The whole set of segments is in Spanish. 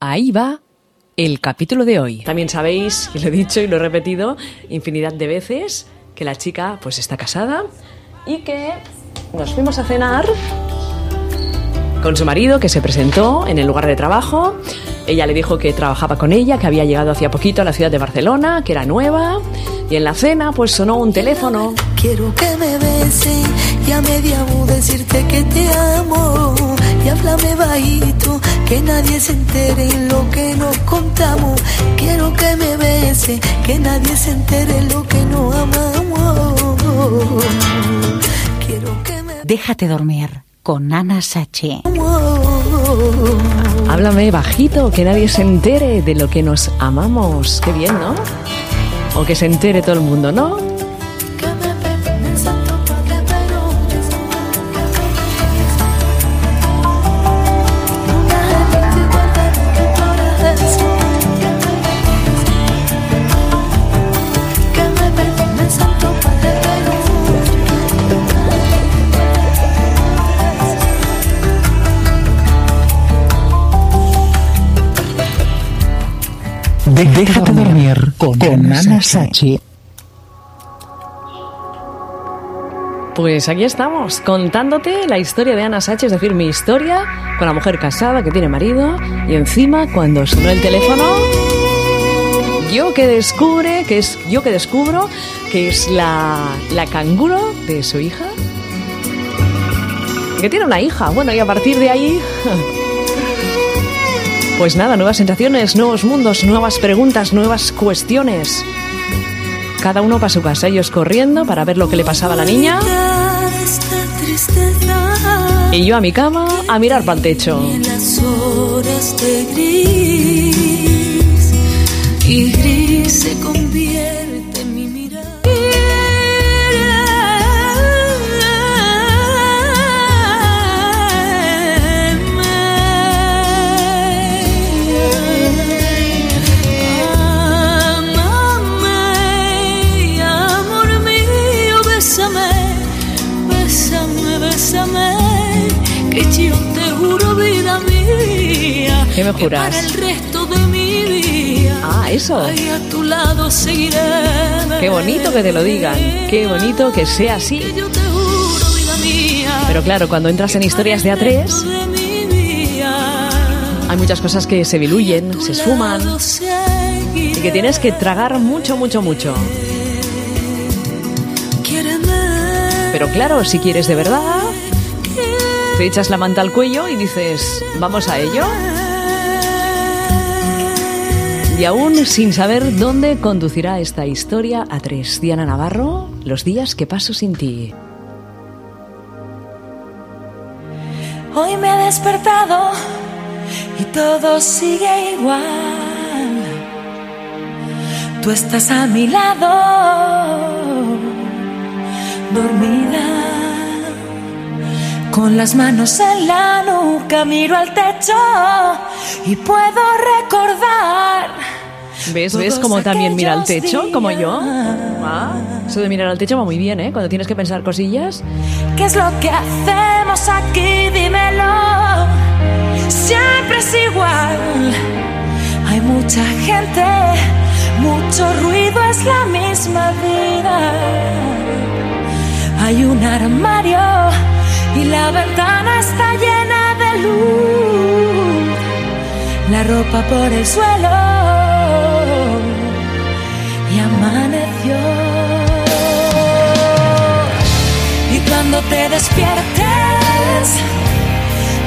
Ahí va el capítulo de hoy. También sabéis, y lo he dicho y lo he repetido infinidad de veces, que la chica pues está casada y que nos fuimos a cenar con su marido que se presentó en el lugar de trabajo. Ella le dijo que trabajaba con ella, que había llegado hacía poquito a la ciudad de Barcelona, que era nueva. Y en la cena pues sonó un teléfono. Quiero que me bese y a media decirte que te amo. Y háblame bajito, que nadie se entere en lo que nos contamos. Quiero que me bese, que nadie se entere en lo que nos amamos. Quiero que me Déjate dormir con Ana Sachi. Háblame bajito, que nadie se entere de lo que nos amamos. Qué bien, ¿no? O que se entere todo el mundo, ¿no? Déjate dormir con, Ana Sachi. Pues aquí estamos, contándote la historia de Ana Sachi, es decir, mi historia con la mujer casada que tiene marido y encima cuando sonó el teléfono, yo que descubre, que es yo que descubro que es la, la canguro de su hija, que tiene una hija, bueno, y a partir de ahí... Pues nada, nuevas sensaciones, nuevos mundos, nuevas preguntas, nuevas cuestiones. Cada uno para su casa, ellos corriendo para ver lo que le pasaba a la niña y yo a mi cama a mirar para el techo. y gris se convierte ¿Qué me juras? Para el resto de mi vida. Ah, eso. Ahí a tu lado seguiré. Qué bonito que te lo digan, qué bonito que sea así. Que yo te juro vida mía. Pero claro, cuando entras en historias de A3, de mi vida. hay muchas cosas que se diluyen, se esfuman y que tienes que tragar mucho, mucho, mucho. Pero claro, si quieres de verdad, te echas la manta al cuello y dices, vamos a ello. Y aún sin saber dónde conducirá esta historia a tres. Diana Navarro, los días que paso sin ti. Hoy me he despertado y todo sigue igual. Tú estás a mi lado, dormida, con las manos en la nuca, miro al techo y puedo recordar. ¿Ves? ¿Ves cómo también mira al techo, como yo? Ah, eso de mirar al techo va muy bien, ¿eh? Cuando tienes que pensar cosillas. ¿Qué es lo que hacemos aquí? Dímelo. Siempre es igual. Hay mucha gente, mucho ruido, es la misma vida. Hay un armario y la ventana está llena de luz. La ropa por el suelo y amaneció. Y cuando te despiertes,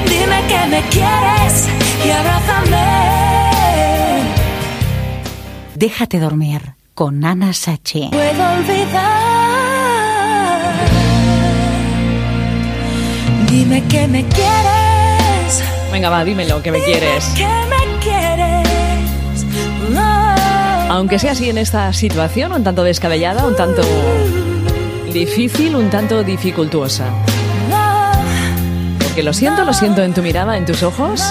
dime que me quieres y abrázame. Déjate dormir con Ana Sachi. Puedo olvidar. Dime que me quieres. Venga, va, dímelo, que me quieres. Que me quieres. Oh. Aunque sea así en esta situación, un tanto descabellada, un tanto difícil, un tanto dificultuosa. Porque lo siento, lo siento en tu mirada, en tus ojos,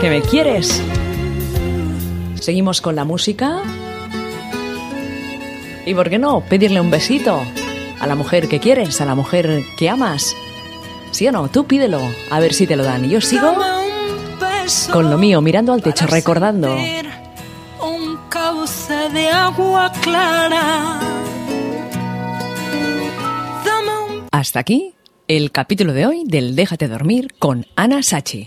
que me quieres. Seguimos con la música. ¿Y por qué no pedirle un besito a la mujer que quieres, a la mujer que amas? ¿Sí o no? Tú pídelo, a ver si te lo dan. Y yo sigo con lo mío, mirando al techo, recordando. Un cauce de agua clara. Hasta aquí el capítulo de hoy del Déjate dormir con Ana Sachi.